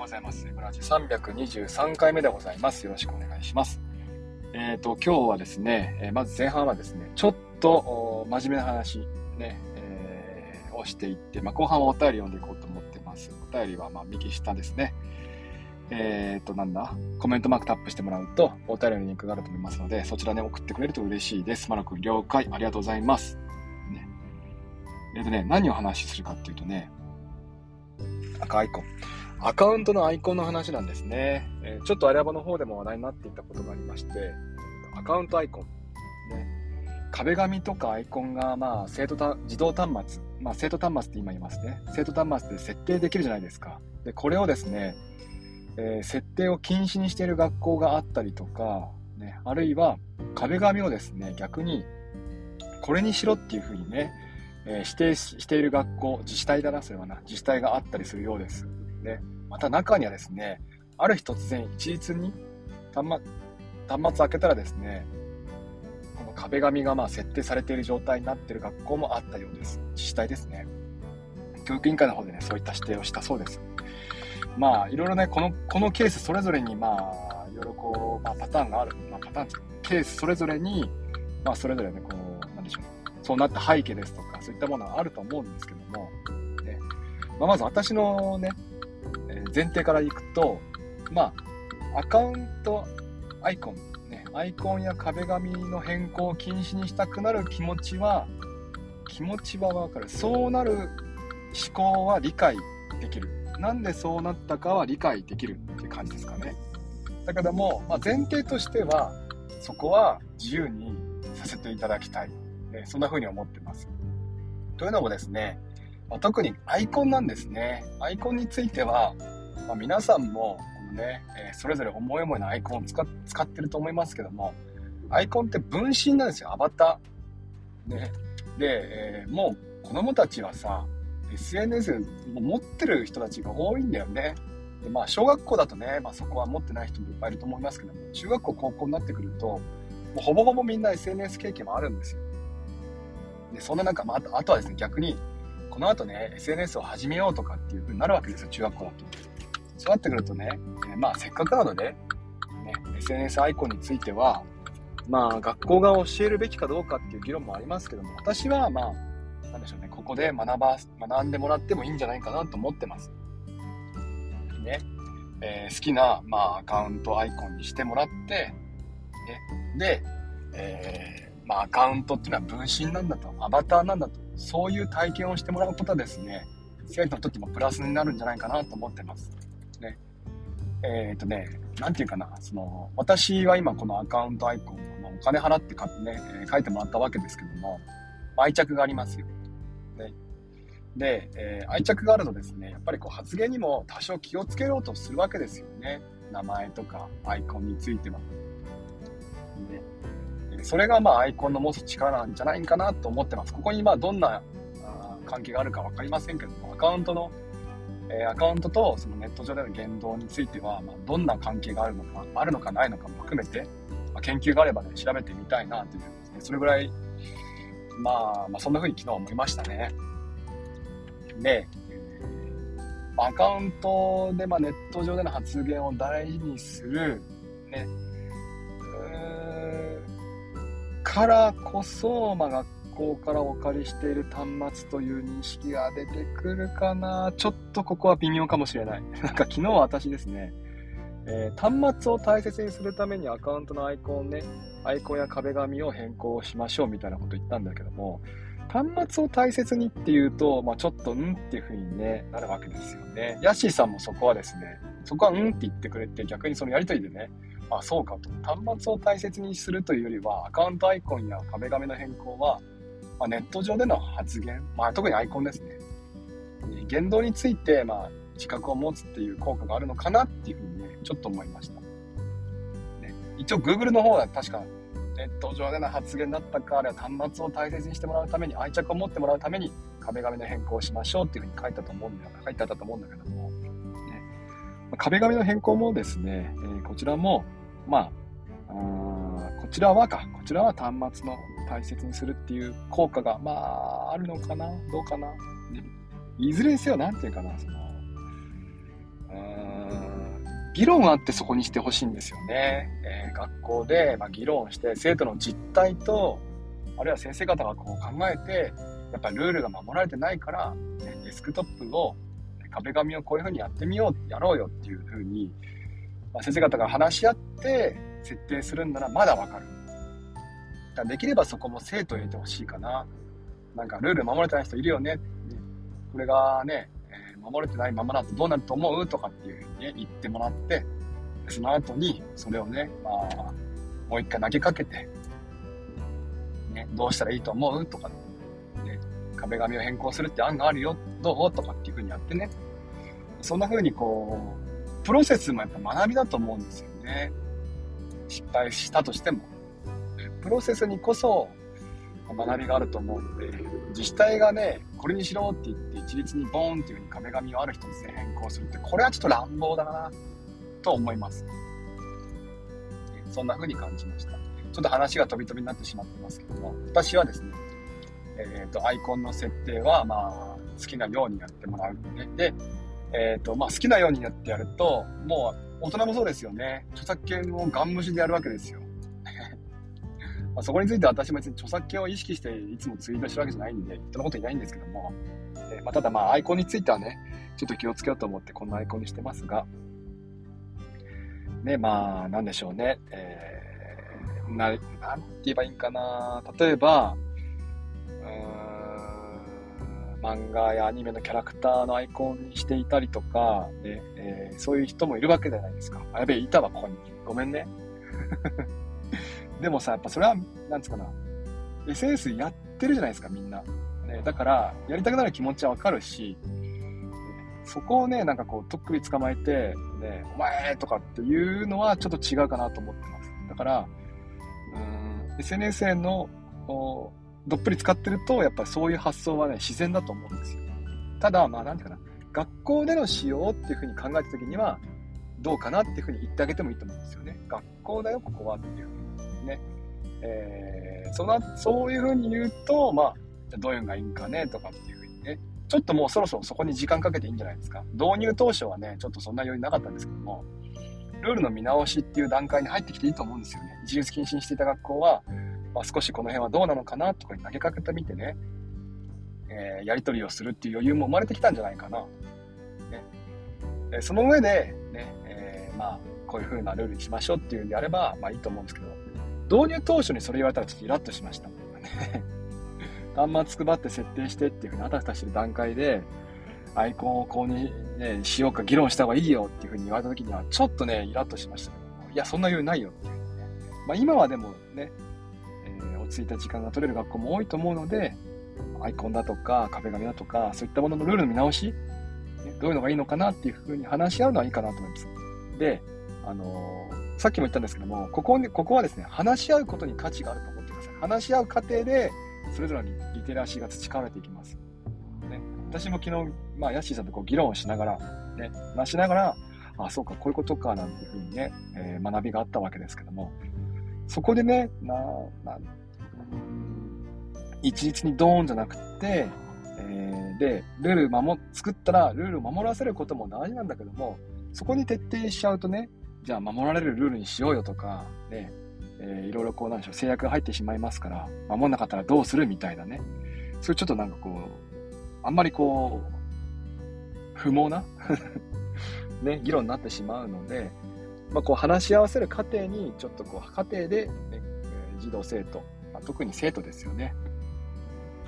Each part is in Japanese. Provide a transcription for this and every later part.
ございます。ブラジ323回目でございます。よろしくお願いします。えっ、と、今日はですね、えーまず前半はですね、ちょっと真面目な話、ね、えーをしていって、まあ、後半はお便り読んでいこうと思ってます。お便りは、まあ、右下ですね。えっ、と、なんだ？コメントマークタップしてもらうと、お便りのリンクがあると思いますので、そちらで送ってくれると嬉しいです。マロ君、了解。ありがとうございます。ね。えっ、とね、何を話しするかっていうとね、赤アイコン。アカウントのアイコンの話なんですね。えーちょっとアラバの方でも話題になっていたことがありまして、アカウントアイコン。ね、壁紙とかアイコンが、まあ、生徒た自動端末、まあ、生徒端末って今言いますね。生徒端末で設定できるじゃないですか。で、これをですね、えー設定を禁止にしている学校があったりとか、ね、あるいは壁紙をですね、逆に、これにしろっていうふうにね、えー指定ししている学校、自治体だな、それはな、自治体があったりするようです。ね、また中にはですね、ある日突然一律に端末端末開けたらですね、この壁紙がまあ設定されている状態になっている学校もあったようです。自治体ですね。教育委員会の方でね、そういった指定をしたそうです。まあ、いろいろね、この、このケースそれぞれに、まあ、いろいろこう、まあ、パターンがある。まあ、パターンケースそれぞれに、まあ、それぞれね、こう、なんでしょう。そうなった背景ですとか、そういったものがあると思うんですけども、ねまあ、まず私のね、前提からいくと、まあ、アカウントアイコン、ね、アイコンや壁紙の変更を禁止にしたくなる気持ちは、気持ちはわかる。そうなる思考は理解できる。なんでそうなったかは理解できるって感じですかね。だけども、まあ、前提としては、そこは自由にさせていただきたい。えそんな風に思ってます。というのもですね、ま特にアイコンなんですね。アイコンについては、まあ皆さんもこのね、えーそれぞれ思い思いのアイコンを使っ使ってると思いますけども、アイコンって分身なんですよ、アバター。ね。で、えーもう子供たちはさ、SNS も持ってる人たちが多いんだよね。でまあ、小学校だとね、まあ、そこは持ってない人もいっぱいいると思いますけども、中学校、高校になってくると、もうほぼほぼみんな SNS 経験もあるんですよ。で、そんな中、まあ、とはですね、逆に、この後ね、SNS を始めようとかっていう風になるわけですよ、中学校だと。そうなってくるとね、えまあ、せっかくなので、ね、SNS アイコンについては、まあ、学校が教えるべきかどうかっていう議論もありますけども、私はまあ、なんでしょうね、ここで学ば、学んでもらってもいいんじゃないかなと思ってます。ね、えー好きな、まあ、アカウントアイコンにしてもらって、ね、で、えーまあ、アカウントっていうのは分身なんだと、アバターなんだと、そういう体験をしてもらうことはですね、生徒にとってもプラスになるんじゃないかなと思ってます。ね。えっ、とね、なんていうかな、その、私は今このアカウントアイコンを、まあお金払って買ってね、えー書いてもらったわけですけども、愛着がありますよ。ね。で、えー愛着があるとですね、やっぱりこう発言にも多少気をつけようとするわけですよね。名前とかアイコンについては。ねえそれがまあアイコンの持つ力なんじゃないかなと思ってます。ここにまあどんなあ関係があるか分かりませんけども、アカウントの、えアカウントとそのネット上での言動については、まあ、どんな関係があるのか、あるのかないのかも含めて、まあ、研究があればね、調べてみたいなというね、それぐらい、まあ、まあ、そんなふうに昨日思いましたね。で、アカウントで、ま、ネット上での発言を大事にする、ね、からこそ、まあ、学校からお借りしている端末という認識が出てくるかな。ちょっとここは微妙かもしれない。なんか昨日は私ですね、えー端末を大切にするためにアカウントのアイコンね、アイコンや壁紙を変更しましょうみたいなこと言ったんだけども、端末を大切にっていうと、まあ、ちょっとうんっていう風に、ね、なるわけですよね。ヤッシーさんもそこはですね、そこはうんって言ってくれて、逆にそのやりとりでね、あ、そうかと。端末を大切にするというよりは、アカウントアイコンや壁紙の変更は、まあ、ネット上での発言、まあ、特にアイコンですね。言動について、まあ、自覚を持つっていう効果があるのかなっていうふうにね、ちょっと思いました。ね、一応 Google の方は確かネット上での発言だったか、あるいは端末を大切にしてもらうために、愛着を持ってもらうために、壁紙の変更をしましょうっていうふうに書いたと思うんだ書いてあったと思うんだけども、ね、ま壁紙の変更もですね、えーこちらも、まあ、あこちらはか、こちらは端末の大切にするっていう効果が、まあ、あるのかな、どうかな？ねいずれにせよ、なんていうかな、その、うー議論あってそこにしてほしいんですよね。えー、学校で、まあ、議論して生徒の実態と、あるいは先生方がこう考えて、やっぱりルールが守られてないから、ね、デスクトップを、壁紙をこういうふうにやってみよう、やろうよっていうふうに、まあ、先生方が話し合って設定するんならまだわかる。だできればそこも生徒入れてほしいかな。なんかルール守れてない人いるよね。これがね、えー、守れてないままだとどうなると思う？とかっていうふうにね、言ってもらって、その後にそれをね、まあ、もう一回投げかけて、ね、どうしたらいいと思う？とか、ね、壁紙を変更するって案があるよ、どう？とかっていうふうにやってね、そんな風にこう、プロセスもやっぱ学びだと思うんですよね。失敗したとしても。プロセスにこそ学びがあると思うので、自治体がね、これにしろって言って一律にボーンっていう風に壁紙をある一つで変更するって、これはちょっと乱暴だな、と思います。そんな風に感じました。ちょっと話が飛び飛びになってしまってますけども、私はですね、えっ、ー、と、アイコンの設定は、まあ、好きなようにやってもらうので、で、えっ、ー、と、まあ、好きなようにやってやると、もう、大人もそうですよね。著作権をガン無視でやるわけですよ。まあ、そこについては私も別に著作権を意識していつもツイートしてるわけじゃないんで、人のこといないんですけども、えー、まあ、ただまあアイコンについてはね、ちょっと気をつけようと思ってこんなアイコンにしてますが、ね、まあ、なんでしょうね。えー、な、なんて言えばいいんかな。例えば、うん、漫画やアニメのキャラクターのアイコンにしていたりとか、ねえー、そういう人もいるわけじゃないですか。あ、やべえ、いたわ、ここに。ごめんね。でもさ、やっぱそれは、なんつうかな、SNS やってるじゃないですか、みんな。ね、だから、やりたくなる気持ちはわかるし、そこをね、なんかこう、とっくり捕まえて、ね、お前とかっていうのはちょっと違うかなと思ってます。だから、SNS への、どっぷり使ってると、やっぱりそういう発想はね、自然だと思うんですよ。ただ、まあ、なんていうかな、学校での使用っていうふうに考えたときには、どうかなっていうふうに言ってあげてもいいと思うんですよね。学校だよ、ここはっていうふうに。ね。えー、その、そういうふうに言うと、まあ、じゃどういうのがいいんかねとかっていうふうにね、ちょっともうそろそろそこに時間かけていいんじゃないですか。導入当初はね、ちょっとそんな余裕なかったんですけども、ルールの見直しっていう段階に入ってきていいと思うんですよね。自由禁止にしていた学校は、まあ、少しこの辺はどうなのかなとかに投げかけてみてね、えー、やり取りをするっていう余裕も生まれてきたんじゃないかな。ねえその上で、ね、えー、まあ、こういう風なルールにしましょうっていうんであれば、まあいいと思うんですけど、導入当初にそれ言われたらちょっとイラッとしました。端末配って設定してっていうふうにあたふたしてる段階で、アイコンをこうに、ね、しようか議論した方がいいよっていうふうに言われた時には、ちょっとね、イラッとしました、いや、そんな余裕ないよっていう、ね。まあ今はでもね、えー、落ち着いた時間が取れる学校も多いと思うので、アイコンだとか壁紙だとか、そういったもののルールの見直し、どういうのがいいのかなっていうふうに話し合うのはいいかなと思います。で、あのーさっきも言ったんですけども、ここに、ここはですね、話し合うことに価値があると思ってください。話し合う過程で、それぞれのリテラシーが培われていきます。ね、私も昨日、まあ、ヤッシーさんとこう議論をしながら、ね、話しながら、あ、そうか、こういうことか、なんていうふうにね、えー、学びがあったわけですけども、そこでね、な、な、一律にドーンじゃなくて、えー、で、ルール守、作ったらルールを守らせることも大事なんだけども、そこに徹底しちゃうとね、じゃあ守られるルールにしようよとか、ね、えー、いろいろこうなんでしょう、制約が入ってしまいますから、守んなかったらどうするみたいなね。そういうちょっとなんかこう、あんまりこう、不毛な ね、議論になってしまうので、まあ、こう話し合わせる過程に、ちょっとこう、過程で、ね、児童生徒、まあ、特に生徒ですよね。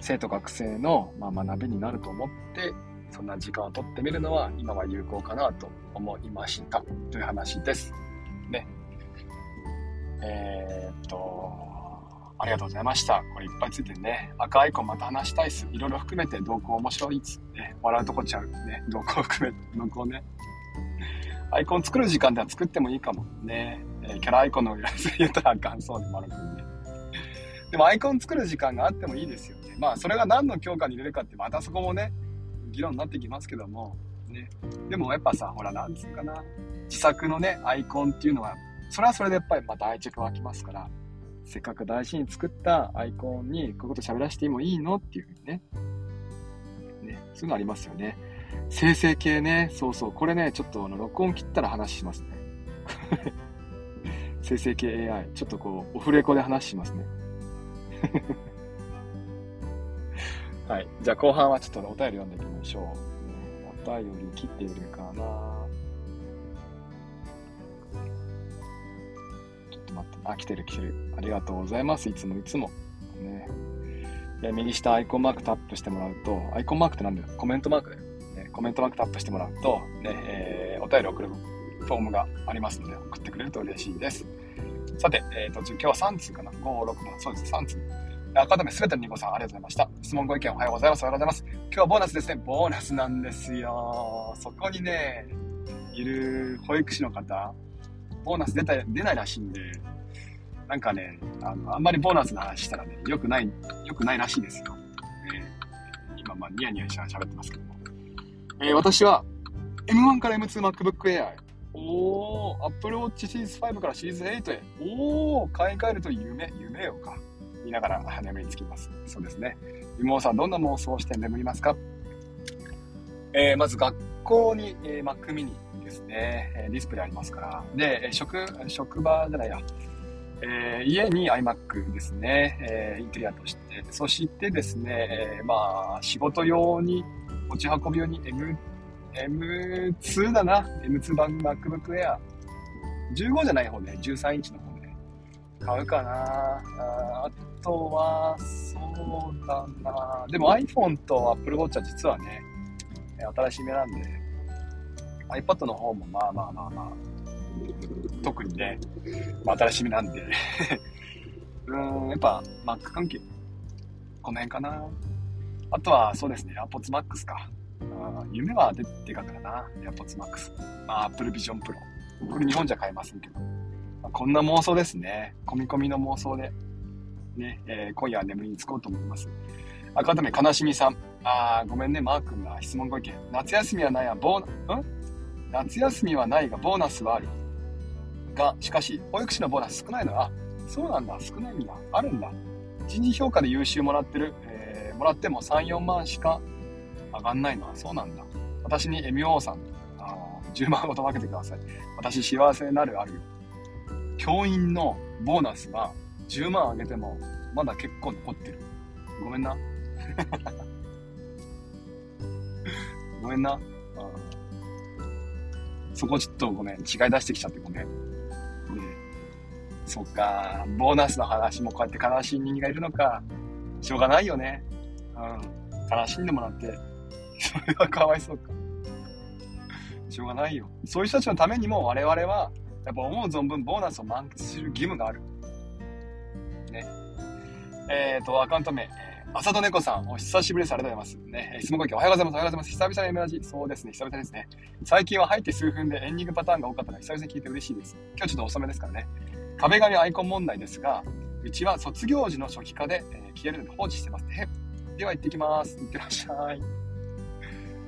生徒学生の、まあ、学びになると思って、そんな時間をとってみるのは今は有効かなと思いましたという話です。ね。えー、っと、ありがとうございました。これいっぱいついてね、赤アイコンまた話したいっす。いろいろ含めて動向面白いっす。ね、笑うとこちゃう。ね、動向含めて、動向ね。アイコン作る時間では作ってもいいかも。ね。えー、キャラアイコンのやつ言ったらあかんそうで、丸くんね。でもアイコン作る時間があってもいいですよね。まあ、それが何の強化に入れるかって、またそこもね、議論になってきますけども、ね。でもやっぱさ、ほら、なんつうかな。自作のね、アイコンっていうのは、それはそれでやっぱりまた愛着湧きますから、せっかく大事に作ったアイコンにこういうこと喋らせてもいいのっていうふうにね。ね、そういうのありますよね。生成系ね、そうそう、これね、ちょっとあの録音切ったら話しますね。生成系 AI。ちょっとこう、オフレコで話しますね。はい。じゃあ後半はちょっとお便り読んでいきましょう。お便り切っているかなちょっと待って。あ、来てる来てる。ありがとうございます。いつもいつも。ね。で右下アイコンマークタップしてもらうと、アイコンマークって何だよコメントマークだよ。ね、コメントマークタップしてもらうと、ね、えー、お便り送るフォームがありますので、送ってくれると嬉しいです。さて、えっ、ー、と、今日は3通かな ?5、6、7、そうです、3通。改めすべてのニコさんありがとうございました。質問ご意見おはようございます。おはようございます。今日はボーナスですね。ボーナスなんですよ。そこにね、いる保育士の方、ボーナス出た出ないらしいんで、なんかね、あの、あんまりボーナスの話したらね、良くない、良くないらしいですよ。えー、今、まあ、ニヤニヤしながら喋ってますけども。えー、私は、M1 から M2MacBook Air おー、Apple Watch シリーズ5からシリーズ8へ。おー、買い替えると夢、夢よか。いながら 眠りにつきます。そうですね。妹さん、どんな妄想をして眠りますか？えー、まず学校に、えー、Mac mini ですね、えディスプレイありますから。で、職、職場じゃないや、えー、家に iMac ですね、えー、インテリアとして。そしてですね、えー、まあ、仕事用に、持ち運び用に M、M2 だな。M2 版 MacBook Air。15じゃない方ね、13インチの方ね。買うかなあとは、そうだなでも iPhone と Apple Watch は実はね、新しめなんで、iPad の方もまあまあまあまあ、特にね、まあ、新しめなんで うん、やっぱ Mac 関係、この辺かな。あとはそうですね、AirPods Max か。夢はででかくだな、AirPods Max。まあ、Apple Vision Pro。これ日本じゃ買えませんけど。こんな妄想ですね。込み込みの妄想で。ね、えー、今夜は眠りにつこうと思います。あ、改め、悲しみさん。あー、ごめんね、マー君が質問ご意見。夏休みはないが、ボーナ、ん？夏休みはないが、ボーナスはある。が、しかし、保育士のボーナス少ないの？あ、そうなんだ、少ないんだ。あるんだ。人事評価で優秀もらってる、えー、もらっても3、4万しか上がんないの？はそうなんだ。私に MO さん、あ10万ほど分けてください。私幸せになるあるよ。教員のボーナスは10万あげてもまだ結構残ってる。ごめんな。ごめんな。そこちょっとごめん。違い出してきちゃってごめん。そっか。ボーナスの話もこうやって悲しい人間がいるのか。しょうがないよね。うん。悲しんでもらって。それはかわいそうか。しょうがないよ。そういう人たちのためにも我々は、やっぱ思う存分ボーナスを満喫する義務がある。ね。えっ、ー、と、アカウント名、えー、浅戸猫さん、お久しぶりです。ありがとうございます。ね、質問ご意見おはようございます。おはようございます。久々の M ラジ。そうですね、久々ですね。最近は入って数分でエンディングパターンが多かったので、久々に聞いて嬉しいです。今日ちょっと遅めですからね。壁紙アイコン問題ですが、うちは卒業時の初期化で、えー、消えるので放置してますね。では行ってきます。行ってらっしゃい。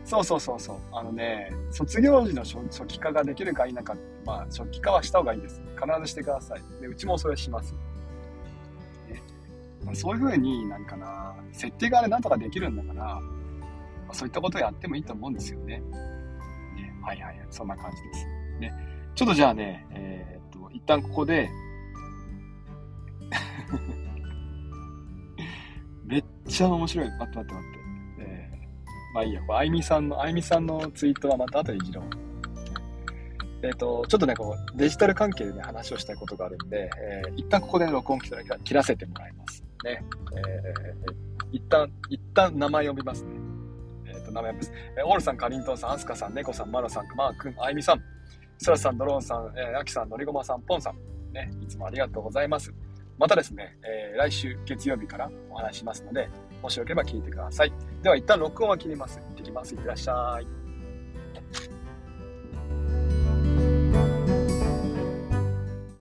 そうそうそうそう。あのね、卒業時の初期化ができるか否か、まあ、初期化はした方がいいです。必ずしてください。で、うちもそれします。ねまあ、そういうふうになんかな、設定があれなんとかできるんだから、まあ、そういったことをやってもいいと思うんですよね。ねはいはいはい、そんな感じです。ね、ちょっとじゃあね、えー、っと、一旦ここで めっちゃ面白い。待って待って待って。まあいいや、あいみさんの、あいみさんのツイートはまた後でいじろう。えっ、ー、と、ちょっとね、こう、デジタル関係でね、話をしたいことがあるんで、えー、一旦ここで、録音機ら切らせてもらいますね。えー、一旦、一旦名前呼びますね。えっ、ー、と、名前呼びます。えー、オールさん、かりんとうさん、あすかさん、ねこさん、まろさん、まーくん、あいみさん、そらさん、ドローンさん、えー、あきさん、のりごまさん、ぽんさん、ね、いつもありがとうございます。またですね、えー、来週月曜日からお話しますので、もしよければ聞いてください。では一旦録音は切ります。行ってきます。いってらっしゃい。